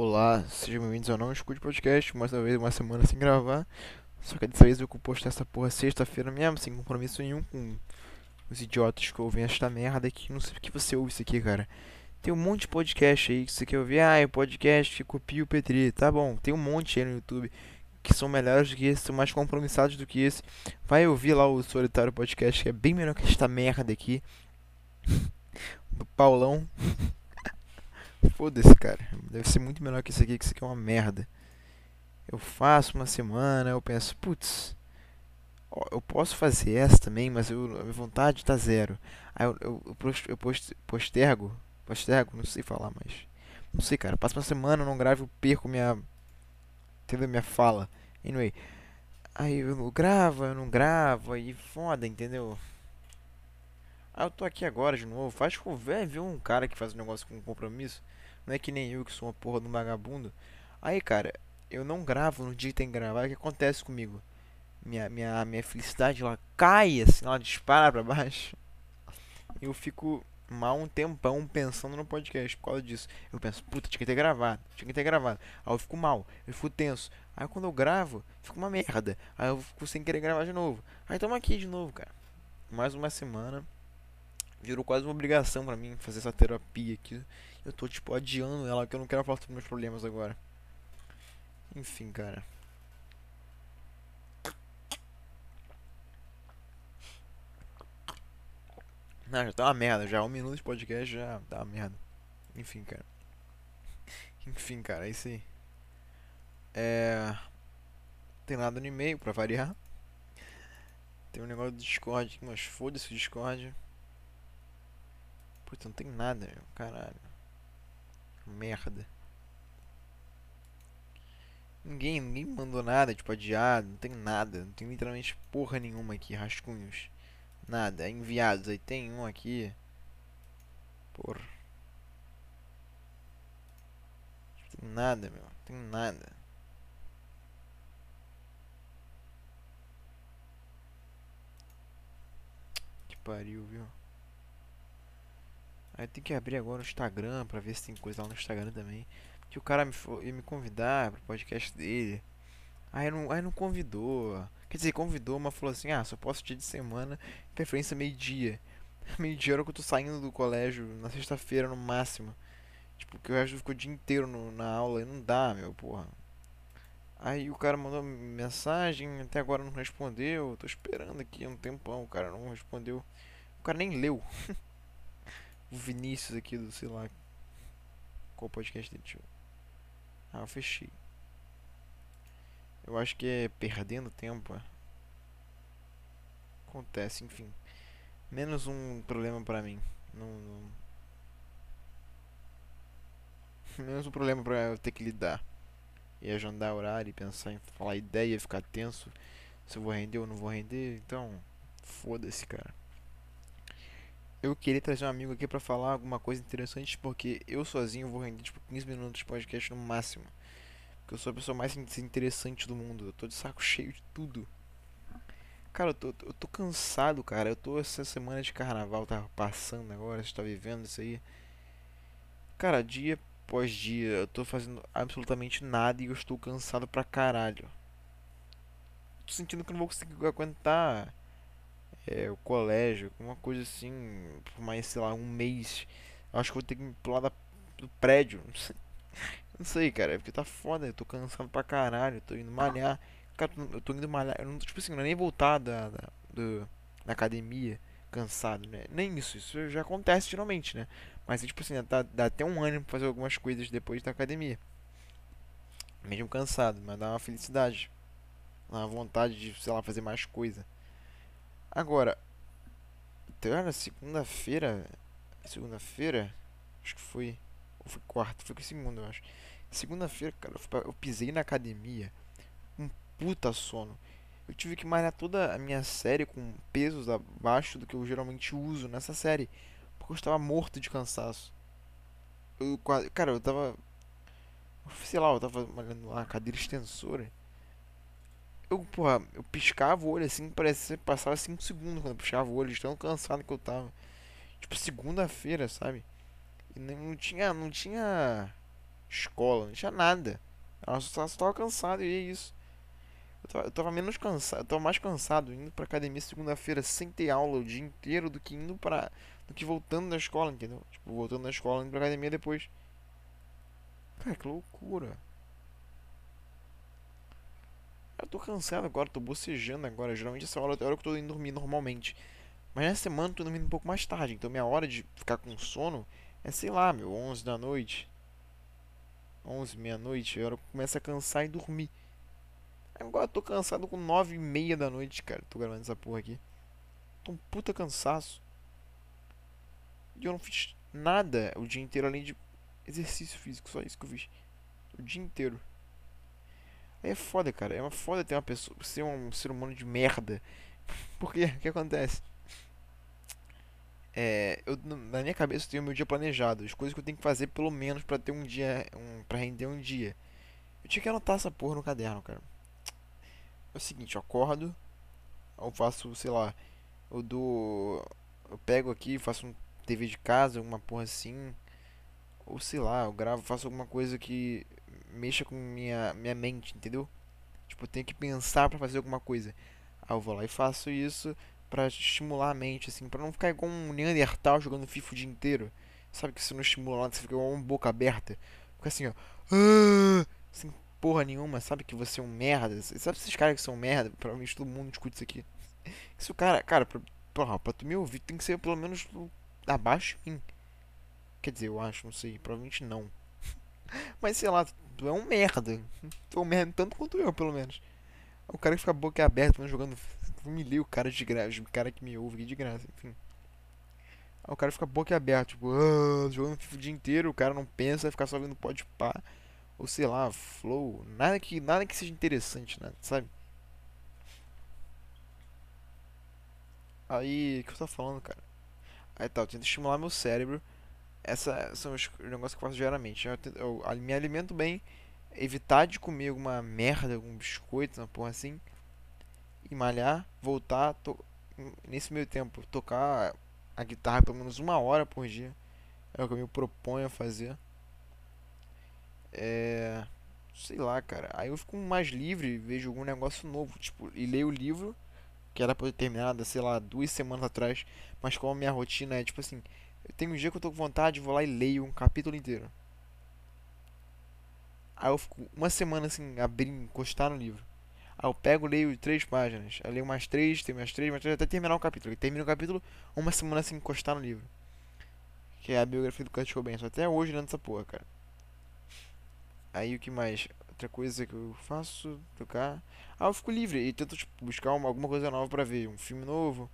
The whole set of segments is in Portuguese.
Olá, sejam bem-vindos ao Não Escute Podcast, mais uma vez uma semana sem gravar. Só que dessa vez eu postar essa porra sexta-feira mesmo, sem compromisso nenhum com os idiotas que ouvem esta merda aqui. Não sei por que você ouve isso aqui, cara. Tem um monte de podcast aí que você quer ouvir. Ah, é podcast que copia o Petri. Tá bom, tem um monte aí no YouTube que são melhores do que esse, são mais compromissados do que esse. Vai ouvir lá o Solitário Podcast, que é bem melhor que esta merda aqui. Do Paulão. Foda-se, cara. Deve ser muito melhor que isso aqui, que isso aqui é uma merda. Eu faço uma semana, eu penso, putz, eu posso fazer essa também, mas eu, a minha vontade tá zero. Aí eu, eu, eu, post, eu post, postergo, postergo, não sei falar, mas. Não sei, cara. Passa uma semana, eu não gravo, eu perco minha. Entendeu? Minha fala. Anyway. Aí eu gravo, eu não gravo, aí foda, entendeu? Ah, eu tô aqui agora de novo. Faz velho, viu um cara que faz um negócio com compromisso. Não é que nem eu que sou uma porra de um vagabundo. Aí, cara, eu não gravo no dia que tem que gravar. O que acontece comigo? Minha, minha, minha felicidade ela cai assim, ela dispara pra baixo. Eu fico mal um tempão pensando no podcast por causa disso. Eu penso, puta, tinha que ter gravado, tinha que ter gravado. Aí eu fico mal, eu fico tenso. Aí quando eu gravo, fica uma merda. Aí eu fico sem querer gravar de novo. Aí tamo aqui de novo, cara. Mais uma semana virou quase uma obrigação para mim fazer essa terapia aqui. Eu tô tipo adiando ela, que eu não quero falar sobre meus problemas agora. Enfim, cara. Não, já tá uma merda, já um minuto de podcast já tá uma merda. Enfim, cara. Enfim, cara, é isso aí. É. Tem nada no e-mail pra variar. Tem um negócio do Discord mas foda-se o Discord. Puta, não tem nada, meu. Caralho. Merda. Ninguém, ninguém mandou nada, tipo, adiado, não tem nada. Não tem literalmente porra nenhuma aqui, rascunhos. Nada, enviados. Aí tem um aqui. Porra. Não tem nada, meu. Não tem nada. Que pariu, viu? Aí tem que abrir agora o Instagram pra ver se tem coisa lá no Instagram também. Que o cara me, ia me convidar pro podcast dele. Aí não, aí não convidou. Quer dizer, convidou, mas falou assim: ah, só posso dia de semana, preferência meio-dia. Meio-dia era que eu tô saindo do colégio na sexta-feira no máximo. Tipo, que o resto ficou o dia inteiro no, na aula e não dá, meu, porra. Aí o cara mandou mensagem, até agora não respondeu. Tô esperando aqui um tempão, o cara não respondeu. O cara nem leu. o Vinícius aqui do, sei lá. Qual podcast dele? Deixa. Ah, eu fechei. Eu acho que é perdendo tempo. É. Acontece, enfim. Menos um problema pra mim. Não, não... Menos um problema pra eu ter que lidar. E agendar horário e pensar em falar ideia, ficar tenso. Se eu vou render ou não vou render. Então, foda-se, cara eu queria trazer um amigo aqui para falar alguma coisa interessante, porque eu sozinho vou render tipo 15 minutos de podcast no máximo. Porque eu sou a pessoa mais interessante do mundo. Eu tô de saco cheio de tudo. Cara, eu tô, eu tô cansado, cara. Eu tô essa semana de carnaval, tá passando agora, você tá vivendo isso aí. Cara, dia após dia, eu tô fazendo absolutamente nada e eu estou cansado pra caralho. Tô sentindo que eu não vou conseguir aguentar é, o colégio, uma coisa assim, por mais, sei lá, um mês. Acho que vou ter que pular da, do prédio. Não sei, não sei, cara, é porque tá foda, eu tô cansado pra caralho, tô indo malhar. Cara, eu tô indo malhar, eu não, tipo assim, não é nem voltar da, da, do, da academia cansado, né? Nem isso, isso já acontece geralmente, né? Mas tipo assim, dá, dá até um ânimo pra fazer algumas coisas depois da academia. Mesmo cansado, mas dá uma felicidade. Uma vontade de, sei lá, fazer mais coisa. Agora, era segunda-feira. Segunda-feira? Acho que foi. Ou foi quarta? Foi segunda, eu acho. Segunda-feira, cara, eu pisei na academia. Um puta sono. Eu tive que malhar toda a minha série com pesos abaixo do que eu geralmente uso nessa série. Porque eu estava morto de cansaço. Eu quase. Cara, eu tava. Sei lá, eu tava malhando lá, cadeira extensora eu, porra, eu piscava o olho assim, parecia passava 5 segundos quando eu piscava o olho, de tão cansado que eu tava. Tipo, segunda-feira, sabe? E não tinha, não tinha escola, não tinha nada. Eu só, só tava cansado e é isso. Eu tava, eu tava menos cansado, eu tava mais cansado indo pra academia segunda-feira sem ter aula o dia inteiro do que indo pra. do que voltando da escola, entendeu? Tipo, voltando da escola indo pra academia depois. Cara, que loucura. Eu tô cansado agora, tô bocejando agora. Geralmente essa hora é a hora que eu tô indo dormir normalmente. Mas nessa semana eu tô dormindo um pouco mais tarde. Então minha hora de ficar com sono é, sei lá, meu, 11 da noite. 11, meia-noite. É a hora que começa a cansar e dormir. Agora eu tô cansado com 9 e meia da noite, cara. Tô gravando essa porra aqui. Tô um puta cansaço. E eu não fiz nada o dia inteiro além de exercício físico. Só isso que eu fiz. O dia inteiro. É foda, cara. É uma foda ter uma pessoa. Ser um ser humano de merda. Porque o que acontece? É, eu, na minha cabeça eu tenho meu dia planejado, as coisas que eu tenho que fazer pelo menos para ter um dia, um, para render um dia. Eu tinha que anotar essa porra no caderno, cara. É o seguinte, eu acordo, eu faço, sei lá, eu dou, eu pego aqui, faço um TV de casa, alguma porra assim, ou sei lá, eu gravo, faço alguma coisa que mexa com minha minha mente, entendeu? Tipo, eu tenho que pensar para fazer alguma coisa. Aí eu vou lá e faço isso para estimular a mente, assim, para não ficar igual um Neandertal jogando FIFA o dia inteiro. Sabe que se não estimular, você fica igual uma boca aberta. Fica assim, ó. Ah", sem porra nenhuma, sabe que você é um merda. Sabe esses caras que são merda? Provavelmente todo mundo discute isso aqui. Se o cara, cara, pra, porra, pra tu me ouvir, tem que ser pelo menos abaixo de mim. Quer dizer, eu acho, não sei, provavelmente não. Mas sei lá, tu é um merda. Tu é um merda tanto quanto eu, pelo menos. O cara que fica boca aberta jogando humilhei o cara de graça, o cara que me ouve de graça, enfim. O cara fica boca aberta, tipo, ah, jogando FIFA o dia inteiro, o cara não pensa, fica só vendo pode pá, ou sei lá, flow, nada que, nada que seja interessante, né, sabe? Aí, o que eu tô falando, cara? Aí tá, eu tento estimular meu cérebro. Essa são os negócios que eu faço diariamente. Eu, tento, eu me alimento bem, evitar de comer alguma merda, algum biscoito, uma porra assim e malhar, voltar, nesse meio tempo, tocar a guitarra pelo menos uma hora por dia. É o que eu me proponho a fazer. É. Sei lá, cara. Aí eu fico mais livre, vejo algum negócio novo. Tipo, e leio o livro, que era pra ter terminado, sei lá, duas semanas atrás. Mas como a minha rotina é tipo assim: eu tenho um dia que eu tô com vontade, vou lá e leio um capítulo inteiro. Aí eu fico uma semana assim, abrindo, encostar no livro. Aí eu pego, leio três páginas. Aí leio mais três, tem mais três, mais três, até terminar o capítulo. E termina o capítulo uma semana sem encostar no livro. Que é a biografia do Kurt Cobain. Só até hoje lendo essa porra, cara. Aí o que mais? Outra coisa que eu faço, tocar. Ah, eu fico livre e tento tipo, buscar uma, alguma coisa nova pra ver. Um filme novo,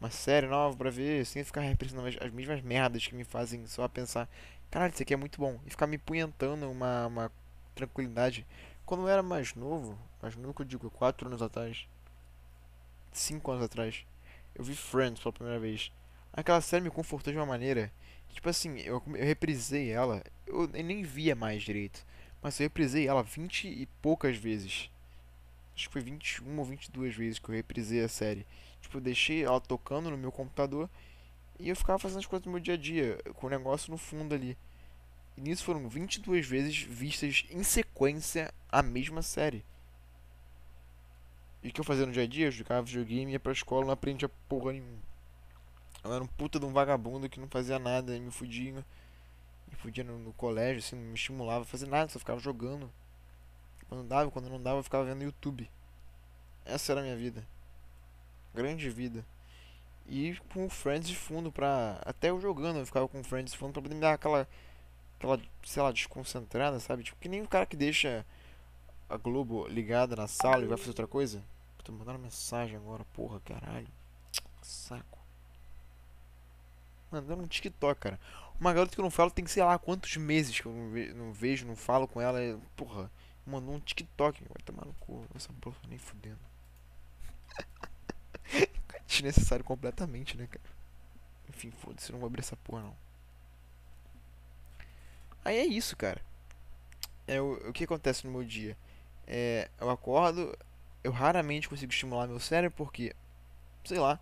uma série nova pra ver, sem ficar representando as, as mesmas merdas que me fazem só pensar, caralho, isso aqui é muito bom. E ficar me punhentando uma, uma tranquilidade quando eu era mais novo, que eu digo, 4 anos atrás, 5 anos atrás, eu vi Friends pela primeira vez. Aquela série me confortou de uma maneira que, tipo assim, eu, eu reprisei ela, eu, eu nem via mais direito, mas eu reprisei ela 20 e poucas vezes. Acho que foi 21 ou 22 vezes que eu reprisei a série. Tipo, eu deixei ela tocando no meu computador e eu ficava fazendo as coisas do meu dia a dia, com o negócio no fundo ali. E nisso foram 22 vezes vistas em sequência a mesma série. E o que eu fazia no dia a dia? Eu jogava videogame, ia pra escola, não aprendia porra nenhuma. Eu era um puta de um vagabundo que não fazia nada, me fudia. Me fudia no, no colégio, assim, não me estimulava a fazer nada, só ficava jogando. Quando dava, quando não dava, eu ficava vendo YouTube. Essa era a minha vida. Grande vida. E com o Friends de fundo pra. Até eu jogando, eu ficava com o Friends de fundo pra poder me dar aquela aquela, sei lá, desconcentrada, sabe? Tipo, que nem o cara que deixa a Globo ligada na sala e vai fazer outra coisa. Tô mandando mensagem agora, porra, caralho. Saco. Mandando um TikTok, cara. Uma garota que eu não falo tem sei lá quantos meses que eu não, ve não vejo, não falo com ela. E, porra, mandou um TikTok. Vai tomar no cu. Essa porra nem fudendo. Desnecessário completamente, né, cara? Enfim, foda-se, não vou abrir essa porra não. Aí é isso, cara. É o, o que acontece no meu dia? É, eu acordo, eu raramente consigo estimular meu cérebro porque, sei lá,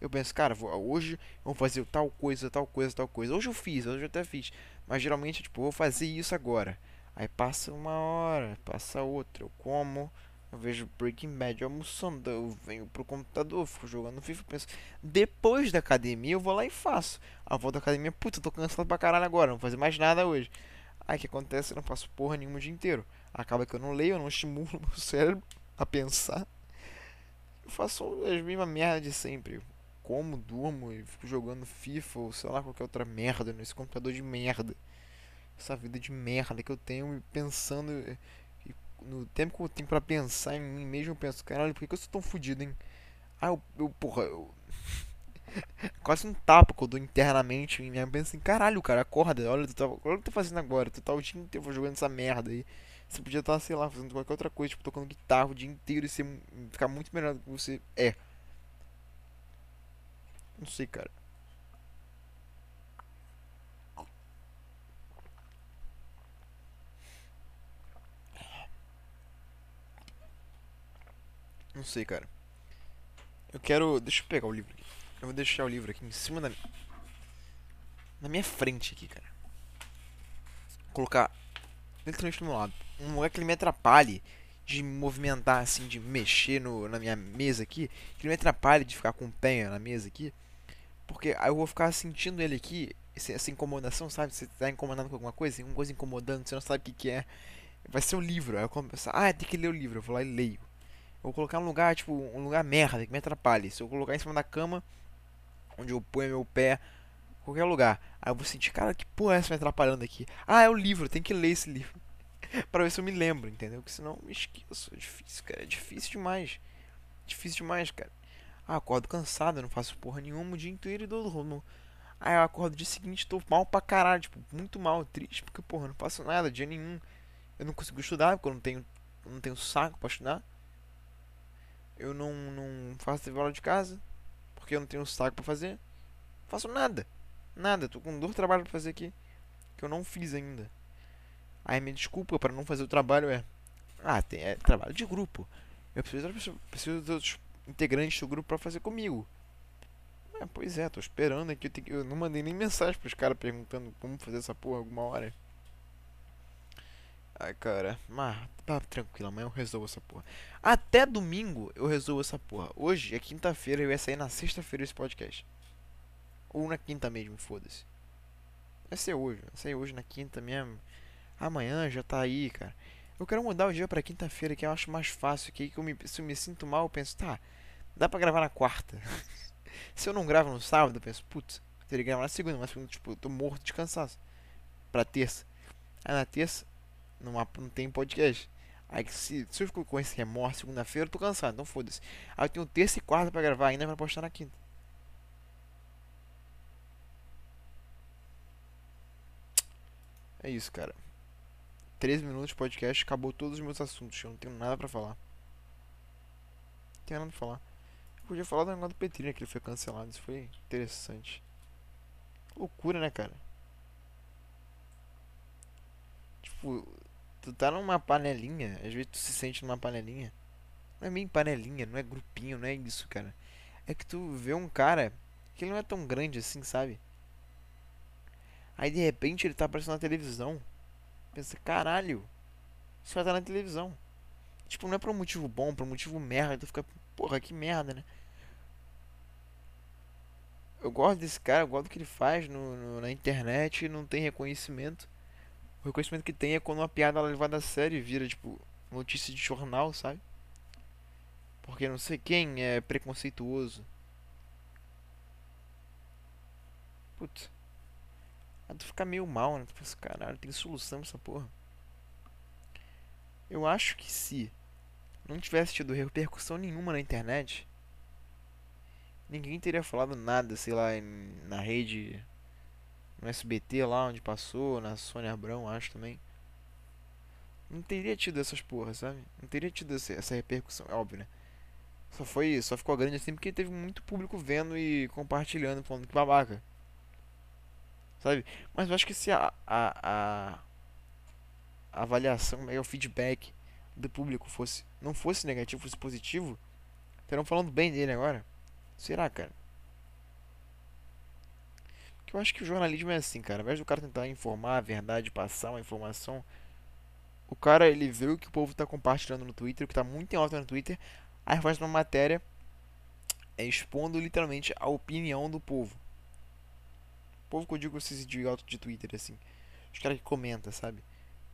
eu penso, cara, vou, hoje vamos fazer tal coisa, tal coisa, tal coisa. Hoje eu fiz, hoje eu até fiz. Mas geralmente, tipo, vou fazer isso agora. Aí passa uma hora, passa outra, eu como, eu vejo Breaking Bad almoçando, eu venho pro computador, fico jogando FIFA, penso. Depois da academia eu vou lá e faço. A volta da academia, puta, tô cansado pra caralho agora, não vou fazer mais nada hoje. Aí o que acontece? Eu não faço porra nenhuma o dia inteiro. Acaba que eu não leio, eu não estimulo meu cérebro a pensar. Eu faço as mesmas merdas de sempre. Como, durmo e fico jogando FIFA ou sei lá qualquer outra merda nesse computador de merda. Essa vida de merda que eu tenho pensando no tempo que eu tenho pra pensar em mim mesmo, eu penso, caralho, por que, que eu sou tão fodido, hein? Ah, eu, eu porra, eu... Quase um tapa que eu dou internamente em mim. Eu penso assim, caralho, cara, acorda, olha, tu tá, olha o que tu tá fazendo agora, tu tá o dia inteiro jogando essa merda aí. Você podia estar, tá, sei lá, fazendo qualquer outra coisa, tipo, tocando guitarra o dia inteiro e ser, ficar muito melhor do que você é. Não sei, cara. Não sei, cara. Eu quero. Deixa eu pegar o livro aqui. Eu vou deixar o livro aqui em cima da. Na minha frente aqui, cara. Vou colocar literalmente meu lado. Um lugar que ele me atrapalhe de movimentar, assim, de mexer no, na minha mesa aqui. Que ele me atrapalhe de ficar com o pé na mesa aqui. Porque aí eu vou ficar sentindo ele aqui, essa incomodação, sabe? Você tá incomodado com alguma coisa, alguma coisa incomodando, você não sabe o que, que é. Vai ser o livro. Aí eu começo, ah, tem que ler o livro. Eu vou lá e leio. Eu vou colocar um lugar, tipo, um lugar merda, que me atrapalhe. Se eu colocar em cima da cama, onde eu ponho meu pé, qualquer lugar. Aí eu vou sentir, cara, que porra é essa me atrapalhando aqui? Ah, é o livro, tem que ler esse livro. pra ver se eu me lembro, entendeu? Porque senão eu me esqueço. É difícil, cara. É difícil demais. Difícil demais, cara. Ah, acordo cansado, não faço porra nenhuma o dia inteiro e dou Aí eu acordo dia seguinte tô mal pra caralho, tipo, muito mal, triste, porque, porra, não faço nada, dia nenhum. Eu não consigo estudar, porque eu não tenho, não tenho saco pra estudar. Eu não, não faço trabalho de casa, porque eu não tenho saco pra fazer. Não faço nada. Nada, tô com de trabalho pra fazer aqui, que eu não fiz ainda. Aí minha desculpa para não fazer o trabalho é... Ah, tem, é trabalho de grupo. Eu preciso, preciso dos integrantes do grupo para fazer comigo. É, pois é, tô esperando aqui. Eu, tenho, eu não mandei nem mensagem pros caras perguntando como fazer essa porra alguma hora. Ai, cara, mas tá tranquilo, amanhã eu resolvo essa porra. Até domingo eu resolvo essa porra. Hoje é quinta-feira, eu ia sair na sexta-feira esse podcast. Ou na quinta mesmo, foda-se. Vai ser hoje, vai sair hoje na quinta mesmo. Amanhã já tá aí, cara. Eu quero mudar o dia pra quinta-feira, que eu acho mais fácil. Que, que eu me, se eu me sinto mal, eu penso, tá, dá pra gravar na quarta. se eu não gravo no sábado, eu penso, putz, teria que gravar na segunda, mas tipo, eu tô morto de cansaço. Pra terça. Aí na terça, não, não tem podcast. Aí se, se eu fico com esse remorso segunda-feira, eu tô cansado, então foda-se. Aí eu tenho terça e quarta pra gravar ainda pra postar na quinta. É isso, cara. 13 minutos de podcast, acabou todos os meus assuntos. Eu não tenho nada pra falar. Não tenho nada pra falar. Eu podia falar do negócio do Petrinha que ele foi cancelado. Isso foi interessante. Loucura, né, cara? Tipo, tu tá numa panelinha. Às vezes tu se sente numa panelinha. Não é bem panelinha, não é grupinho, não é isso, cara. É que tu vê um cara que ele não é tão grande assim, sabe? Aí de repente ele tá aparecendo na televisão. Pensa, caralho, isso vai estar na televisão. Tipo, não é por um motivo bom, por um motivo merda. Tu fica, porra, que merda, né? Eu gosto desse cara, eu gosto do que ele faz no, no, na internet não tem reconhecimento. O reconhecimento que tem é quando uma piada é levada a sério e vira, tipo, notícia de jornal, sabe? Porque não sei quem é preconceituoso. Putz. Aí tu fica meio mal, né? Tu pensa, caralho, tem solução essa porra. Eu acho que se não tivesse tido repercussão nenhuma na internet, ninguém teria falado nada, sei lá, na rede, no SBT lá onde passou, na Sônia Abrão, acho também. Não teria tido essas porras, sabe? Não teria tido essa, repercussão, é óbvio, né? Só foi, só ficou grande assim porque teve muito público vendo e compartilhando, falando que babaca sabe? Mas eu acho que se a, a, a, avaliação, né, o feedback do público fosse não fosse negativo, fosse positivo, estarão falando bem dele agora. Será, cara? Que eu acho que o jornalismo é assim, cara. Ao invés do cara tentar informar a verdade, passar uma informação, o cara ele vê o que o povo tá compartilhando no Twitter, o que tá muito em alta no Twitter, aí faz uma matéria é, expondo literalmente a opinião do povo. O povo que eu digo esses idiotas de Twitter, assim. Os caras que comentam, sabe?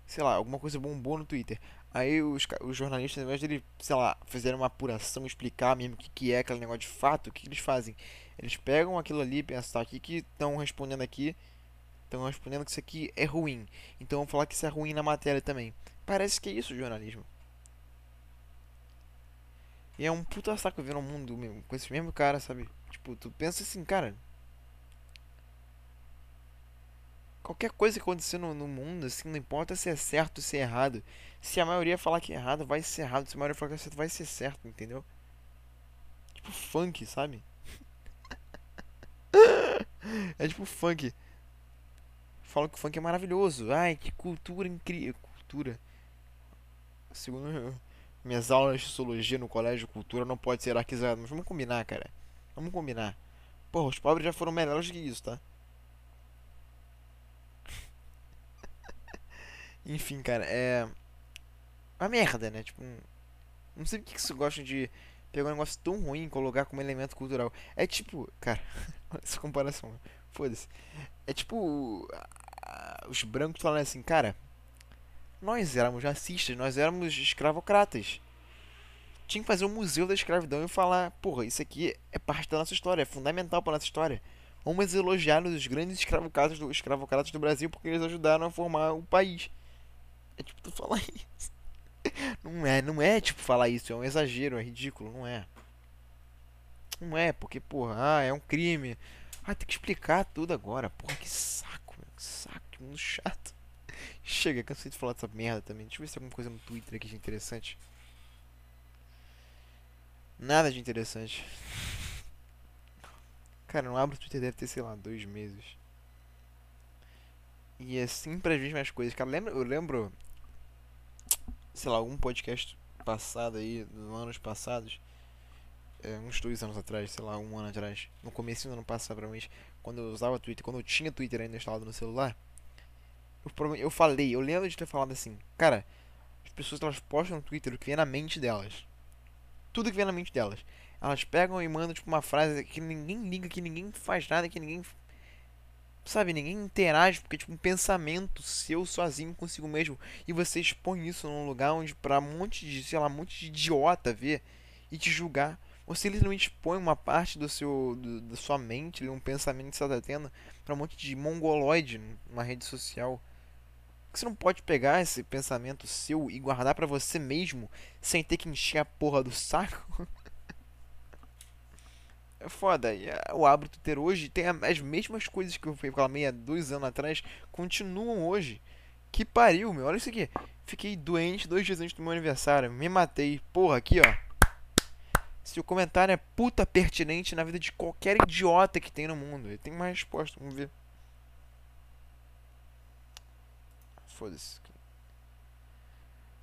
Sei lá, alguma coisa bombou no Twitter. Aí os, os jornalistas, ao invés de ele, sei lá, fazerem uma apuração, explicar mesmo o que, que é aquele negócio de fato, o que, que eles fazem? Eles pegam aquilo ali e pensam, tá, o que estão respondendo aqui? Estão respondendo que isso aqui é ruim. Então vamos falar que isso é ruim na matéria também. Parece que é isso o jornalismo. E é um puta saco ver um mundo mesmo, com esse mesmo cara, sabe? Tipo, tu pensa assim, cara. Qualquer coisa que acontecer no, no mundo, assim, não importa se é certo ou se é errado. Se a maioria falar que é errado, vai ser errado. Se a maioria falar que é certo, vai ser certo, entendeu? Tipo funk, sabe? é tipo funk. Falam que o funk é maravilhoso. Ai, que cultura incrível. Cultura. Segundo minhas aulas de sociologia no colégio, cultura não pode ser arquisada. Mas vamos combinar, cara. Vamos combinar. Pô, os pobres já foram melhores que isso, tá? Enfim, cara, é. Uma merda, né? Tipo, não sei por que você gosta de pegar um negócio tão ruim e colocar como elemento cultural. É tipo, cara, essa comparação, foda-se. É tipo, os brancos falando assim, cara, nós éramos racistas, nós éramos escravocratas. Tinha que fazer um museu da escravidão e falar, porra, isso aqui é parte da nossa história, é fundamental para nossa história. Vamos elogiar os grandes escravocratas do, escravocratas do Brasil porque eles ajudaram a formar o país. É tipo tu falar isso. Não é, não é tipo falar isso, é um exagero, é ridículo, não é. Não é, porque, porra, ah, é um crime. Ah, tem que explicar tudo agora. Porra, que saco, meu. Que saco, que mundo chato. Chega, cansei de falar dessa merda também. Deixa eu ver se tem alguma coisa no Twitter aqui de interessante. Nada de interessante. Cara, não abro o Twitter deve ter, sei lá, dois meses. E é sempre as mesmas coisas. Cara, lembra, eu lembro, sei lá, algum podcast passado aí, nos anos passados, é, uns dois anos atrás, sei lá, um ano atrás, no começo do ano passado, provavelmente, quando eu usava Twitter, quando eu tinha Twitter ainda instalado no celular, eu, eu falei, eu lembro de ter falado assim, cara, as pessoas elas postam no Twitter o que vem na mente delas. Tudo que vem na mente delas. Elas pegam e mandam tipo uma frase que ninguém liga, que ninguém faz nada, que ninguém sabe, ninguém interage, porque tipo um pensamento seu sozinho consigo mesmo e você expõe isso num lugar onde para um monte de, sei lá, um monte de idiota ver e te julgar. Você literalmente expõe uma parte do seu do, da sua mente, um pensamento que você está tendo para um monte de mongoloide numa rede social você não pode pegar esse pensamento seu e guardar para você mesmo sem ter que encher a porra do saco? é foda. E o hábito ter hoje tem as mesmas coisas que eu falei há dois anos atrás, continuam hoje. Que pariu, meu. Olha isso aqui. Fiquei doente dois dias antes do meu aniversário. Me matei. Porra, aqui, ó. Se o comentário é puta pertinente na vida de qualquer idiota que tem no mundo. Ele tem uma resposta. Vamos ver. Foda-se.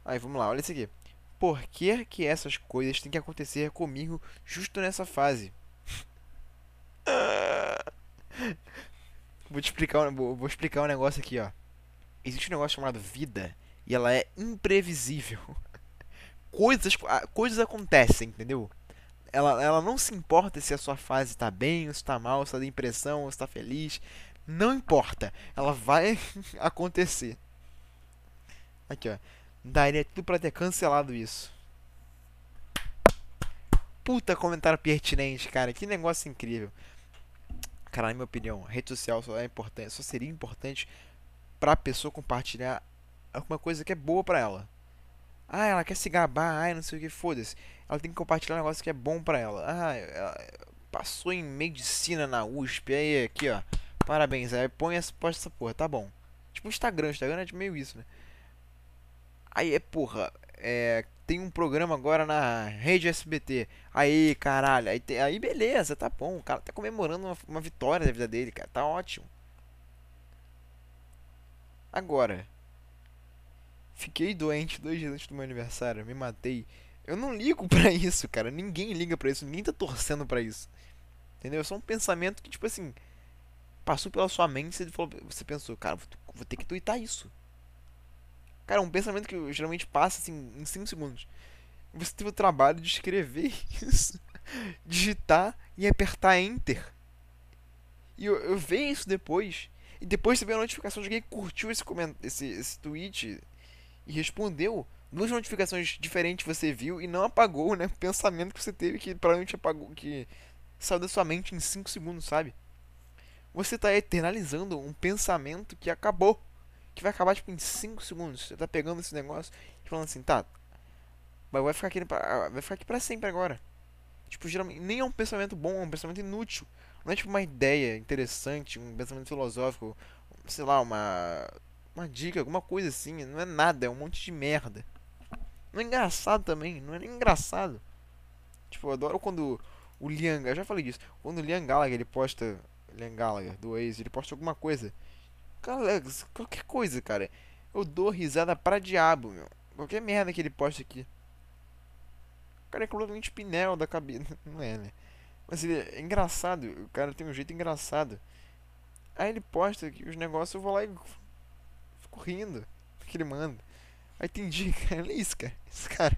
Aí, vamos lá, olha isso aqui. Por que que essas coisas têm que acontecer comigo justo nessa fase? Vou te explicar, vou, vou explicar um negócio aqui, ó. Existe um negócio chamado vida e ela é imprevisível. coisas, coisas acontecem, entendeu? Ela, ela não se importa se a sua fase tá bem, ou se tá mal, se tá de impressão, ou se tá feliz. Não importa. Ela vai acontecer. Aqui, ó. Daria tudo pra ter cancelado isso. Puta comentário pertinente, cara. Que negócio incrível. Cara, na minha opinião, rede social só é importante, só seria importante pra pessoa compartilhar alguma coisa que é boa pra ela. Ah, ela quer se gabar, ai, não sei o que, foda-se. Ela tem que compartilhar um negócio que é bom pra ela. Ah, ela passou em medicina na USP, aí aqui, ó. Parabéns, aí põe essa, posta essa porra, tá bom. Tipo Instagram, Instagram é meio isso, né? Aí é porra, é, tem um programa agora na rede SBT. Aí, caralho, aí, te, aí beleza, tá bom. O cara tá comemorando uma, uma vitória da vida dele, cara. Tá ótimo. Agora, fiquei doente dois dias antes do meu aniversário, me matei. Eu não ligo pra isso, cara. Ninguém liga pra isso, ninguém tá torcendo pra isso. Entendeu? É só um pensamento que, tipo assim. passou pela sua mente e você, você pensou, cara, vou, vou ter que twittar isso. Cara, é um pensamento que geralmente passa assim em 5 segundos. Você teve o trabalho de escrever isso, digitar e apertar Enter. E eu, eu vi isso depois. E depois você vê a notificação de alguém que curtiu esse, esse, esse tweet e respondeu. Duas notificações diferentes você viu e não apagou, né? O pensamento que você teve que provavelmente apagou, que saiu da sua mente em 5 segundos, sabe? Você está eternalizando um pensamento que acabou. Que vai acabar tipo em 5 segundos. Você está pegando esse negócio e falando assim, tá. Mas vai ficar aqui pra, vai ficar aqui pra sempre agora. Tipo, geralmente nem é um pensamento bom, é um pensamento inútil. Não é tipo uma ideia interessante, um pensamento filosófico, sei lá, uma uma dica, alguma coisa assim, não é nada, é um monte de merda. Não é engraçado também, não é nem engraçado. Tipo, eu adoro quando o Liam, eu já falei disso, quando o Liam Gallagher ele posta, Liam Gallagher do ex, ele posta alguma coisa. Cara, qualquer coisa, cara. Eu dou risada pra diabo, meu. Qualquer merda que ele posta aqui. O cara é completamente pinel da cabeça. Não é, né? Mas ele é engraçado. O cara tem um jeito engraçado. Aí ele posta aqui os negócios, eu vou lá e fico rindo que ele manda. Aí tem dia, cara, olha isso, cara. Esse cara.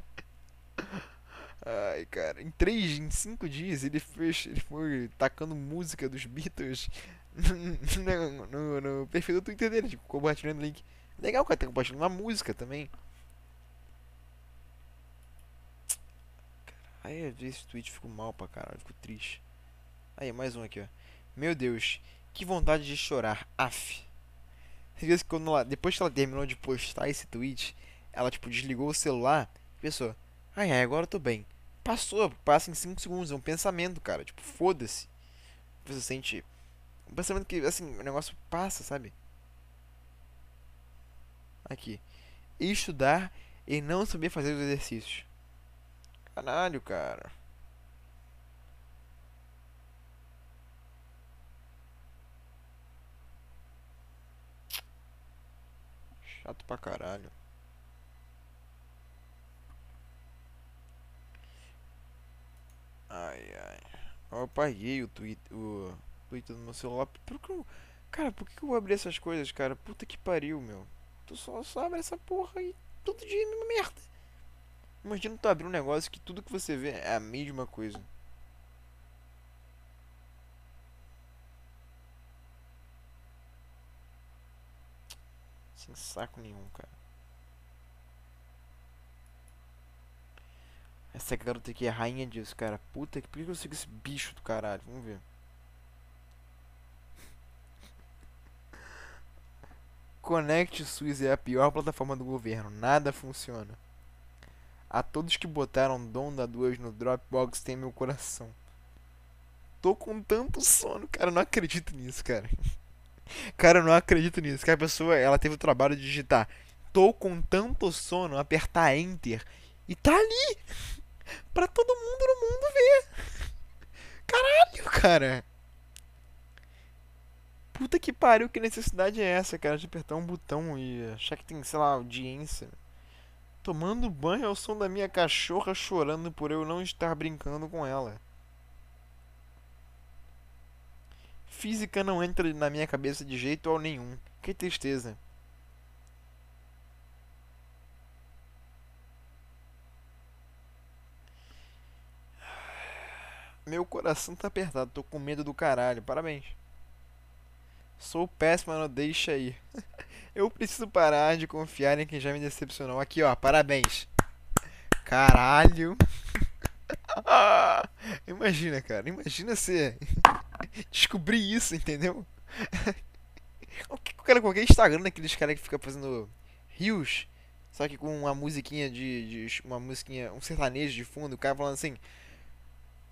Ai, cara, em três, em cinco dias ele fez, ele foi tacando música dos Beatles no, no, no perfil do Twitter dele, tipo, compartilhando link. Legal, cara, tá compartilhando uma música também. Aí às vezes esse tweet fico mal pra caralho, fico triste. Aí, mais um aqui, ó. Meu Deus, que vontade de chorar, af. Às quando ela, depois que ela terminou de postar esse tweet, ela tipo desligou o celular e pensou: ai, ai, agora eu tô bem. Passou, passa em 5 segundos, é um pensamento, cara. Tipo, foda-se. Você sente. Um pensamento que, assim, o negócio passa, sabe? Aqui. Estudar e não saber fazer os exercícios. Caralho, cara. Chato pra caralho. Ai, ai. Eu apaguei o tweet, o tweet do meu celular. Por que eu, cara, por que eu vou abrir essas coisas, cara? Puta que pariu, meu. Tu só, só abre essa porra aí todo dia é mesma merda. Imagina tu abrir um negócio que tudo que você vê é a mesma coisa. Sem saco nenhum, cara. Essa garota aqui é rainha disso, cara. Puta que. Por que eu sigo esse bicho do caralho? Vamos ver. Connect SUS é a pior plataforma do governo. Nada funciona. A todos que botaram Dom da 2 no Dropbox tem meu coração. Tô com tanto sono, cara. Eu não acredito nisso, cara. Cara, eu não acredito nisso. Que a pessoa, ela teve o trabalho de digitar. Tô com tanto sono, apertar Enter. E tá ali. pra todo mundo no mundo ver. Caralho, cara. Puta que pariu, que necessidade é essa, cara, de apertar um botão e achar que tem, sei lá, audiência. Tomando banho ao som da minha cachorra chorando por eu não estar brincando com ela. Física não entra na minha cabeça de jeito nenhum. Que tristeza. Meu coração tá apertado, tô com medo do caralho. Parabéns. Sou péssimo no deixa aí. Eu preciso parar de confiar em quem já me decepcionou. Aqui, ó, parabéns. Caralho. Imagina, cara. Imagina você descobrir isso, entendeu? o cara, qualquer Instagram daqueles caras que fica fazendo rios, só que com uma musiquinha de, de, uma musiquinha, um sertanejo de fundo, o cara falando assim: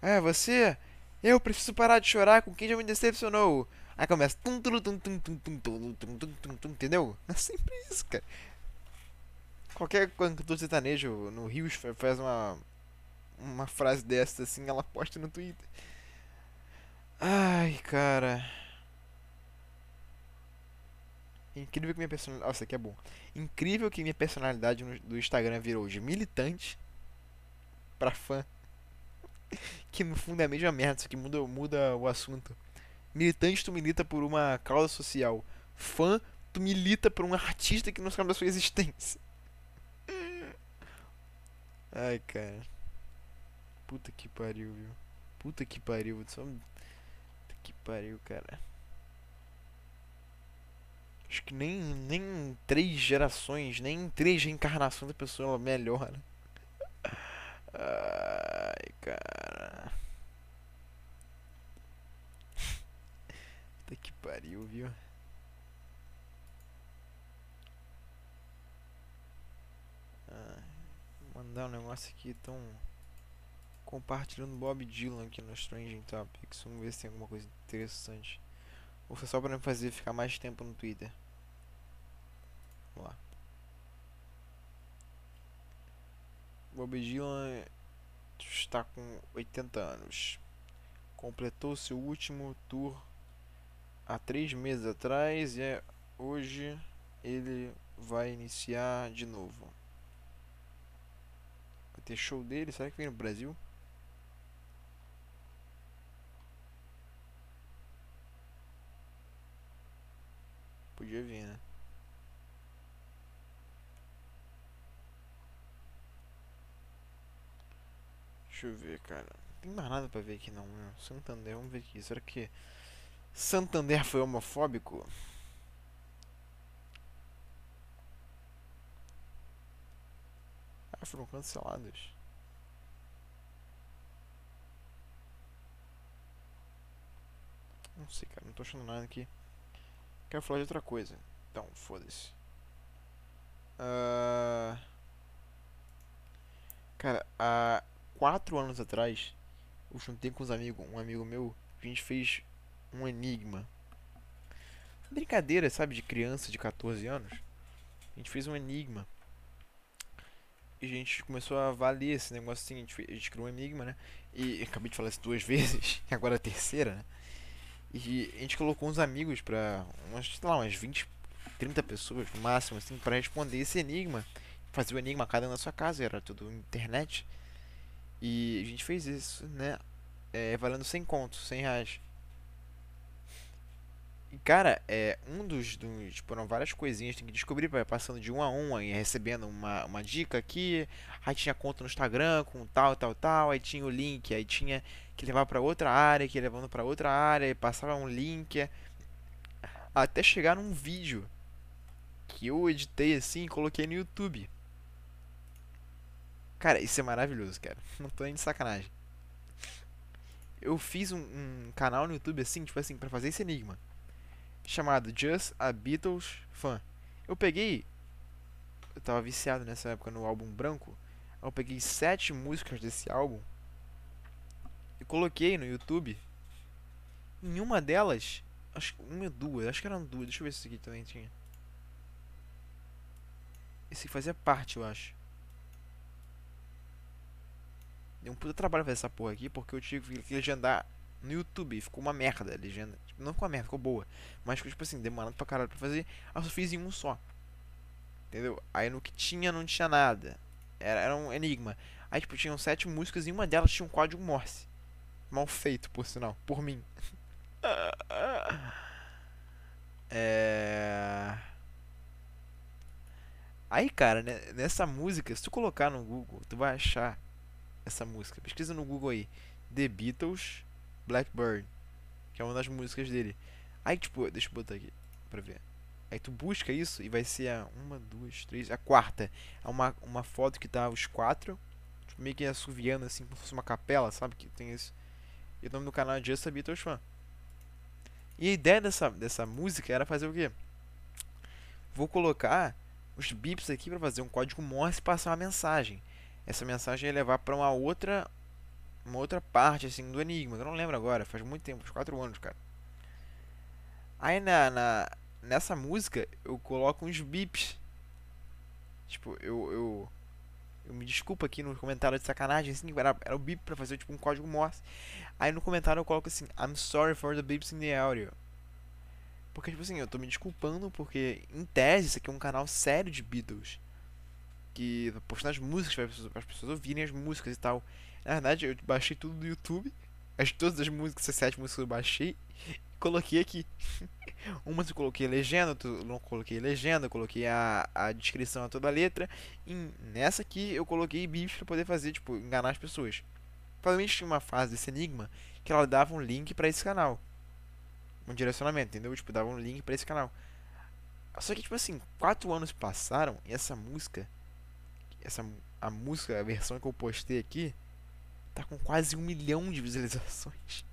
"É, você, eu preciso parar de chorar com quem já me decepcionou". Aí começa entendeu? É sempre isso, cara. Qualquer cantor sertanejo no Rios faz uma uma frase dessa assim, ela posta no Twitter. Ai, cara. Incrível que minha personalidade. Nossa, aqui é bom. Incrível que minha personalidade no, do Instagram virou de militante pra fã. que no fundo é a mesma merda, só que muda, muda o assunto. Militante, tu milita por uma causa social. Fã, tu milita por um artista que não sabe da sua existência. Ai, cara. Puta que pariu, viu? Puta que pariu. Só... Puta que pariu, cara. Acho que nem, nem três gerações, nem três reencarnações da pessoa melhora. Ai, cara. Puta que pariu, viu? Ah, mandar um negócio aqui tão compartilhando Bob Dylan aqui no Strange Topics. Vamos ver se tem alguma coisa interessante. Ou foi só para me fazer ficar mais tempo no Twitter. Vamos lá. Bob Dylan está com 80 anos. Completou seu último tour há três meses atrás e é hoje ele vai iniciar de novo. Vai ter show dele, será que vem no Brasil? Podia vir, né? Deixa eu ver, cara. Não tem mais nada pra ver aqui não, né? Santander, vamos ver aqui. Será que Santander foi homofóbico? Ah, foram cancelados. Não sei, cara. Não tô achando nada aqui. Quero falar de outra coisa. Então, foda-se. Uh... Cara, há quatro anos atrás, eu juntei com os amigos, um amigo meu, a gente fez um enigma. Brincadeira, sabe, de criança de 14 anos. A gente fez um enigma. E a gente começou a valer esse negócio assim. A gente, fez, a gente criou um enigma, né? E acabei de falar isso duas vezes, agora a terceira, né? E a gente colocou uns amigos pra umas, sei lá, umas 20, 30 pessoas no máximo, assim, pra responder esse enigma. Fazer o enigma cada um na sua casa, era tudo internet. E a gente fez isso, né? É, valendo 100 contos, 100 reais. E cara, é um dos, dos. Foram várias coisinhas, tem que descobrir, passando de um a um e recebendo uma, uma dica aqui. Aí tinha conta no Instagram com tal, tal, tal. Aí tinha o link, aí tinha que levar para outra área, que levando para outra área, passava um link. Até chegar num vídeo que eu editei assim e coloquei no YouTube. Cara, isso é maravilhoso, cara. Não tô nem de sacanagem. Eu fiz um, um canal no YouTube assim, tipo assim, pra fazer esse enigma chamado Just a Beatles Fan. Eu peguei. Eu tava viciado nessa época no álbum branco. Eu peguei sete músicas desse álbum e coloquei no YouTube. Em uma delas, acho que uma ou duas, acho que eram duas. Deixa eu ver se esse aqui também tinha. Esse fazia parte, eu acho. Deu um puta trabalho fazer essa porra aqui, porque eu tive que legendar no YouTube. Ficou uma merda a legenda. Tipo, não ficou uma merda, ficou boa. Mas ficou, tipo assim, demorando pra caralho pra fazer. Aí eu só fiz em um só. Entendeu? Aí no que tinha, não tinha nada. Era, era um enigma. Aí, tipo, tinham sete músicas e uma delas tinha um código Morse. Mal feito, por sinal. Por mim. é... Aí, cara, né, nessa música, se tu colocar no Google, tu vai achar essa música. Pesquisa no Google aí. The Beatles Blackbird, que é uma das músicas dele. Aí, tipo, deixa eu botar aqui pra ver. Aí tu busca isso e vai ser a uma, duas, três, a quarta. É uma, uma foto que tá os quatro, tipo, meio que assoviando assim, como se fosse uma capela, sabe? Que tem isso. E o nome do canal é Just a Beatles Fan. E a ideia dessa, dessa música era fazer o quê? Vou colocar os bips aqui para fazer um código Morse e passar uma mensagem. Essa mensagem ia levar para uma outra uma outra parte assim do enigma, eu não lembro agora, faz muito tempo, uns 4 anos, cara. Aí na, na, nessa música eu coloco uns bips. Tipo, eu, eu eu me desculpa aqui no comentário de sacanagem, assim, era, era o bip pra fazer tipo um código Morse. Aí no comentário eu coloco assim, I'm sorry for the bips in the audio. Porque, tipo assim, eu tô me desculpando porque, em tese, isso aqui é um canal sério de Beatles. Que postar as músicas para as pessoas ouvirem as músicas e tal. Na verdade, eu baixei tudo do YouTube. As, todas as músicas, essas sete músicas eu baixei. coloquei aqui. Uma eu coloquei legenda, outro não coloquei legenda, coloquei a, a descrição a toda a letra. E nessa aqui eu coloquei bips pra poder fazer, tipo, enganar as pessoas. Provavelmente tinha uma fase desse enigma que ela dava um link para esse canal. Um direcionamento, entendeu? Tipo, dava um link para esse canal. Só que, tipo assim, quatro anos passaram e essa música, essa a música, a versão que eu postei aqui, tá com quase um milhão de visualizações.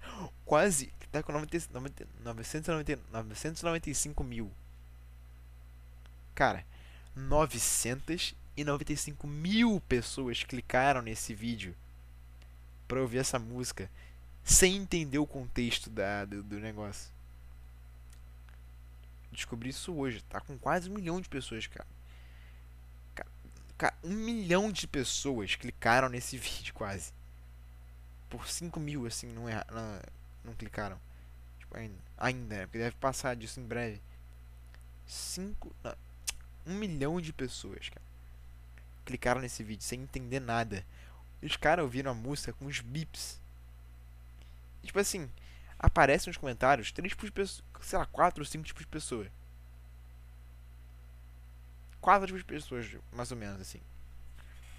Quase, tá com 90, 90, 990, 995 mil. Cara, 995 mil pessoas clicaram nesse vídeo pra ouvir essa música sem entender o contexto da, do, do negócio. Descobri isso hoje. Tá com quase um milhão de pessoas, cara. Um milhão de pessoas clicaram nesse vídeo quase. Por 5 mil, assim, não, é, não, não clicaram. Tipo, ainda. Ainda? Porque deve passar disso em breve. 5. Um milhão de pessoas, cara. Clicaram nesse vídeo sem entender nada. Os caras ouviram a música com os bips. Tipo assim, aparece nos comentários três tipos de pessoas, sei lá, quatro ou cinco tipos de pessoas. Quatro tipos de pessoas, mais ou menos, assim.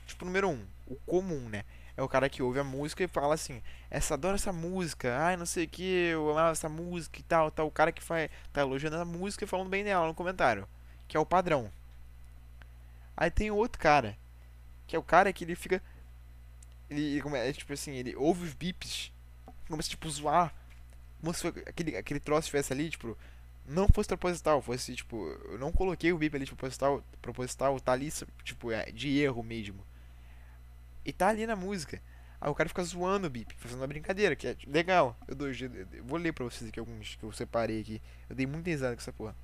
Tipo, número um, o comum, né? É o cara que ouve a música e fala assim, essa adora essa música, ai não sei o que, eu amava essa música e tal, tal. O cara que faz, tá elogiando a música e falando bem dela no comentário. Que é o padrão. Aí tem outro cara, que é o cara que ele fica. Ele, ele é, tipo assim, ele ouve os bips, começa tipo zoar como se aquele, aquele troço estivesse ali, tipo, não fosse proposital, fosse, tipo, eu não coloquei o bip ali de proposital, proposital, tá ali, tipo, é de erro mesmo. E tá ali na música. Aí o cara fica zoando o bip, fazendo uma brincadeira, que é legal. Eu, dou, eu vou ler pra vocês aqui alguns que eu separei aqui. Eu dei muita risada com essa porra.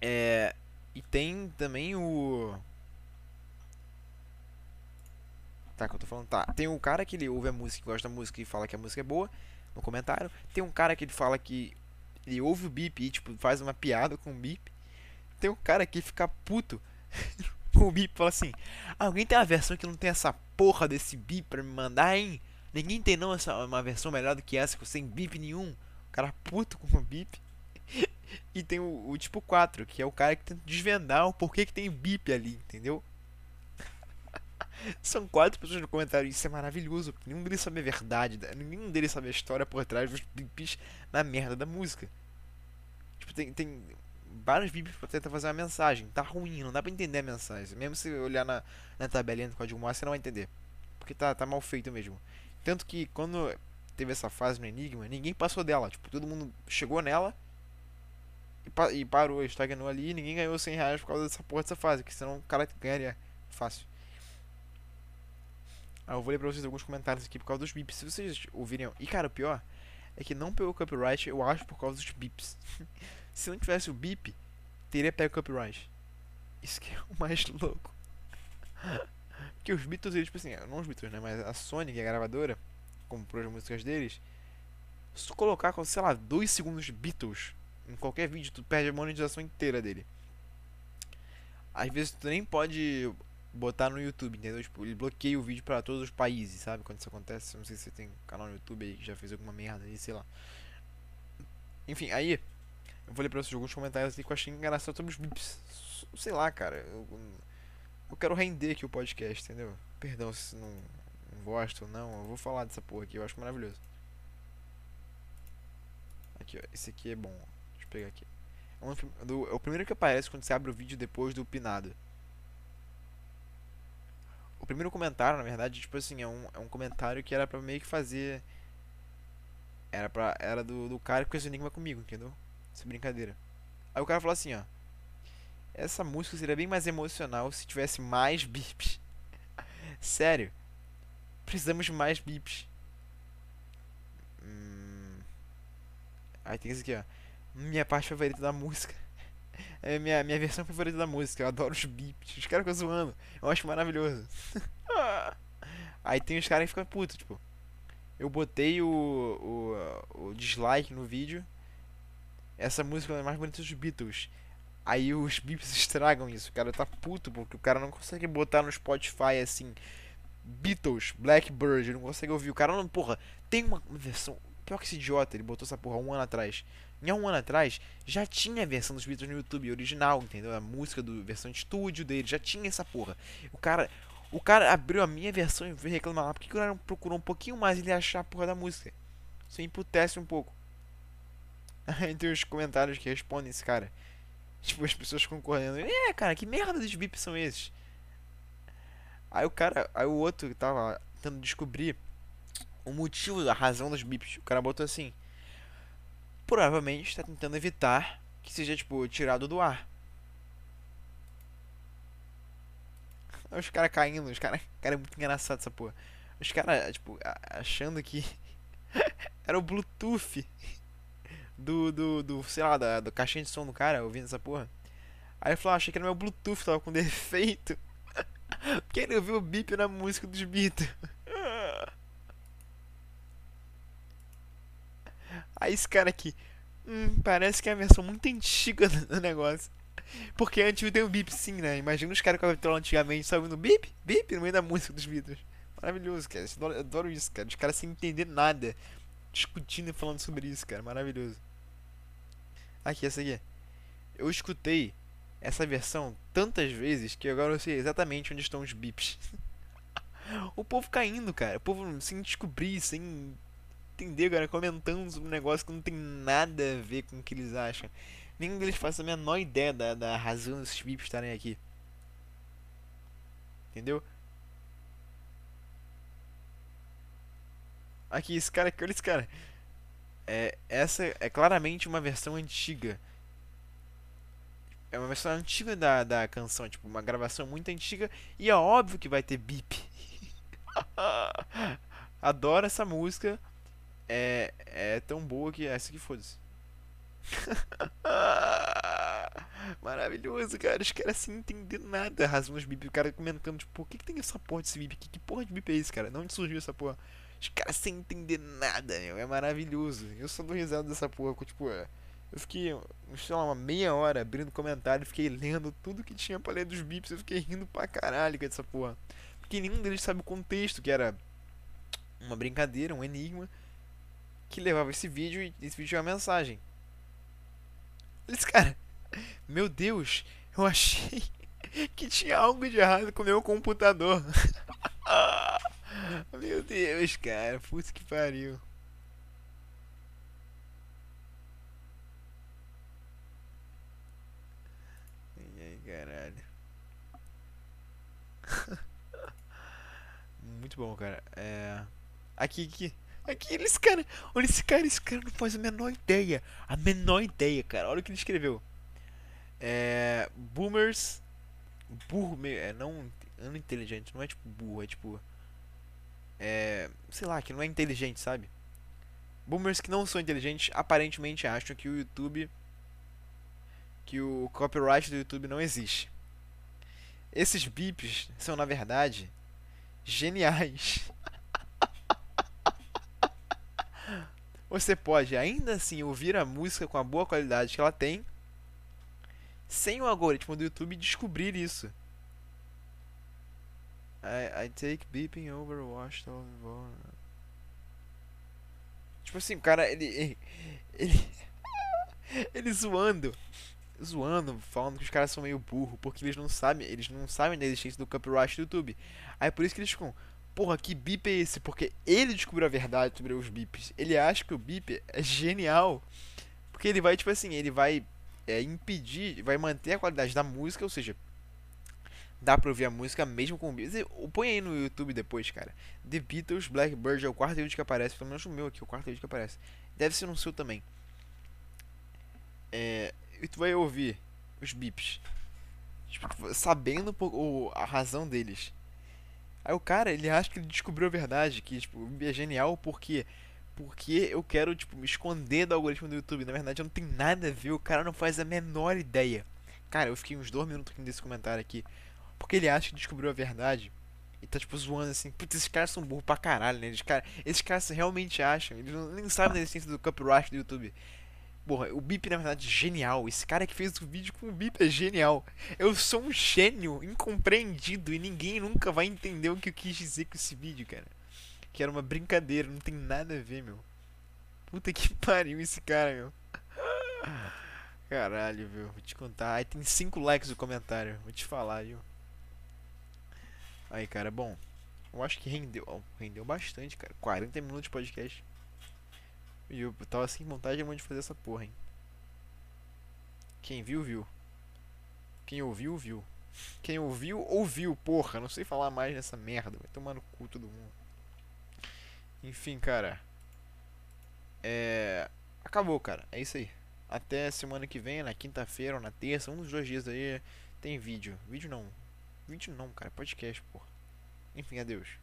É. E tem também o. Tá, que eu tô falando. Tá, tem um cara que ele ouve a música, gosta da música e fala que a música é boa, no comentário. Tem um cara que ele fala que ele ouve o bip e, tipo, faz uma piada com o bip. Tem um cara que fica puto com o bip fala assim: Alguém tem uma versão que não tem essa porra desse bip pra me mandar, hein? Ninguém tem não essa, uma versão melhor do que essa, sem bip nenhum. O cara puto com o bip. e tem o, o, tipo 4, que é o cara que tenta desvendar o porquê que tem bip ali, entendeu? São quatro pessoas no comentário. Isso é maravilhoso. Nenhum deles sabe a verdade. Nenhum deles sabe a história por trás dos bips na merda da música. Tipo, tem, tem vários bips pra tentar fazer uma mensagem. Tá ruim, não dá pra entender a mensagem. Mesmo se olhar na, na tabelinha do código Morse, você não vai entender. Porque tá, tá mal feito mesmo. Tanto que quando teve essa fase no Enigma, ninguém passou dela. Tipo, todo mundo chegou nela e, pa e parou, estagnou ali e ninguém ganhou 100 reais por causa dessa porra dessa fase. Que senão o cara ganharia fácil. Ah, eu vou ler pra vocês alguns comentários aqui por causa dos bips. Se vocês ouvirem. E cara, o pior é que não pegou copyright, eu acho, por causa dos bips. Se não tivesse o bip, teria pego copyright. Isso que é o mais louco. que os Beatles, eles, tipo assim, não os Beatles, né? Mas a Sony, que é a gravadora, comprou as músicas deles. Se tu colocar, sei lá, 2 segundos de Beatles em qualquer vídeo, tu perde a monetização inteira dele. Às vezes tu nem pode botar no YouTube, entendeu? Tipo, ele bloqueia o vídeo para todos os países, sabe? Quando isso acontece, não sei se você tem canal no YouTube aí que já fez alguma merda aí, sei lá. Enfim, aí eu vou ler pra vocês alguns comentários aqui que eu achei engraçado sobre os bips. Sei lá, cara. Eu, eu quero render aqui o podcast, entendeu? Perdão se não, não gosta ou não. Eu vou falar dessa porra aqui, eu acho maravilhoso. Aqui, ó. Esse aqui é bom. Deixa eu pegar aqui. É, do, é o primeiro que aparece quando você abre o vídeo depois do pinado. O primeiro comentário, na verdade, tipo assim, é um, é um comentário que era pra meio que fazer. Era, pra, era do, do cara que fez o enigma comigo, entendeu? Essa brincadeira. Aí o cara falou assim, ó. Essa música seria bem mais emocional se tivesse mais bips. Sério. Precisamos de mais bips. Hum... Aí tem isso aqui, ó. Minha parte favorita da música. É minha, minha versão favorita da música. Eu adoro os beeps. Os caras ficam zoando. Eu acho maravilhoso. Aí tem os caras que ficam putos, tipo. Eu botei o, o, o dislike no vídeo. Essa música é mais bonita dos Beatles. Aí os beeps estragam isso. O cara tá puto porque o cara não consegue botar no Spotify assim. Beatles, Blackbird, não consegue ouvir. O cara não, porra, tem uma versão. pior que esse idiota, ele botou essa porra um ano atrás. Em um ano atrás, já tinha a versão dos Beatles no YouTube original, entendeu? A música do versão de estúdio dele, já tinha essa porra. O cara, o cara abriu a minha versão e veio reclamar lá. Por que o cara procurou um pouquinho mais ele achar a porra da música? Isso emputece um pouco. Entre os comentários que respondem esse cara. Tipo, as pessoas concordando. É, cara, que merda de bips são esses? Aí o cara, aí o outro tava tentando descobrir o motivo, a razão dos bips. O cara botou assim: provavelmente está tentando evitar que seja tipo tirado do ar. Os caras caindo, os caras, cara é muito engraçado essa porra. Os caras, tipo, achando que era o Bluetooth do, do, do sei lá, da, do caixinha de som do cara ouvindo essa porra. Aí ele falou, ah, achei que era meu Bluetooth, tava com defeito. Porque ele ouviu o bip na música dos Beatles. Aí esse cara aqui, hum, parece que é a versão muito antiga do negócio. Porque antes tem um bip sim, né? Imagina os caras com a vitrola antigamente só ouvindo bip, bip no meio da música dos Beatles. Maravilhoso, cara. Eu adoro isso, cara. Os caras sem entender nada. Discutindo e falando sobre isso, cara. Maravilhoso. Aqui, essa aqui. Eu escutei essa versão tantas vezes que agora eu sei exatamente onde estão os bips. o povo caindo, cara. O povo sem descobrir, sem entender, agora comentando sobre um negócio que não tem nada a ver com o que eles acham. Nenhum deles faz a menor ideia da, da razão desses bips estarem aqui. Entendeu? Aqui, esse cara aqui, olha esse cara. É, essa é claramente uma versão antiga. É uma versão antiga da, da canção, tipo, uma gravação muito antiga. E é óbvio que vai ter bip. Adoro essa música, é, é tão boa que essa que foda-se. Maravilhoso, cara. Os caras sem entender nada. Razão dos bip. O cara comentando, tipo, por que, que tem essa porra desse bip aqui? Que porra de bip é esse, cara? De onde surgiu essa porra? Os caras sem entender nada, meu. É maravilhoso. Eu só dou risada dessa porra. Tipo, é, eu fiquei, sei lá, uma meia hora abrindo comentário. Fiquei lendo tudo que tinha pra ler dos bips. Eu fiquei rindo pra caralho com essa porra. Porque nenhum deles sabe o contexto, que era uma brincadeira, um enigma que levava esse vídeo e esse vídeo tinha uma mensagem. Esse cara, meu Deus, eu achei que tinha algo de errado com o meu computador. meu Deus, cara, putz que pariu. E aí, caralho. Muito bom, cara. É... Aqui, aqui. Aqueles cara, olha esse cara, esse cara não faz a menor ideia. A menor ideia, cara. Olha o que ele escreveu. É. Boomers. Burro meio. É não. Não inteligente, não é tipo burro, é tipo. É. Sei lá, que não é inteligente, sabe? Boomers que não são inteligentes aparentemente acham que o YouTube. Que o copyright do YouTube não existe. Esses bips são, na verdade, geniais. você pode ainda assim ouvir a música com a boa qualidade que ela tem, sem o algoritmo do YouTube descobrir isso. I, I take beeping over washed over. Tipo assim, o cara, ele. Ele. Ele zoando. Zoando, falando que os caras são meio burro, porque eles não sabem, eles não sabem da existência do copyright do YouTube. Aí por isso que eles ficam, porra, que bip é esse? Porque ele descobriu a verdade sobre os bips. Ele acha que o bip é genial. Porque ele vai, tipo assim, ele vai é, impedir, vai manter a qualidade da música, ou seja, dá pra ouvir a música mesmo com o bip. Põe aí no YouTube depois, cara. The Beatles, Blackbird é o quarto vídeo que aparece, pelo menos no meu aqui, o quarto vídeo que aparece. Deve ser no seu também. É, e tu vai ouvir os bips. Tipo, sabendo a razão deles. Aí o cara, ele acha que ele descobriu a verdade, que tipo, é genial porque porque eu quero tipo me esconder do algoritmo do YouTube. Na verdade, não tem nada a ver, o cara não faz a menor ideia. Cara, eu fiquei uns dois minutos aqui nesse comentário aqui, porque ele acha que descobriu a verdade. E tá tipo zoando assim, putz, esses caras são burros pra caralho, né? Esses caras, esses caras realmente acham, eles não, nem sabem da existência do copyright do YouTube. Porra, o Bip na verdade é genial. Esse cara que fez o vídeo com o Bip é genial. Eu sou um gênio incompreendido e ninguém nunca vai entender o que eu quis dizer com esse vídeo, cara. Que era uma brincadeira, não tem nada a ver, meu. Puta que pariu esse cara, meu. Caralho, viu? Vou te contar. Aí tem 5 likes no comentário. Vou te falar, viu? Aí, cara, bom. Eu acho que rendeu. rendeu bastante, cara. 40 minutos de podcast. E eu tava sem vontade de fazer essa porra, hein? Quem viu, viu. Quem ouviu, viu. Quem ouviu, ouviu, porra. Não sei falar mais nessa merda. Vai tomar no cu todo mundo. Enfim, cara. É. Acabou, cara. É isso aí. Até semana que vem, na quinta-feira ou na terça, um dos dois dias aí, tem vídeo. Vídeo não. Vídeo não, cara. Podcast, porra. Enfim, adeus.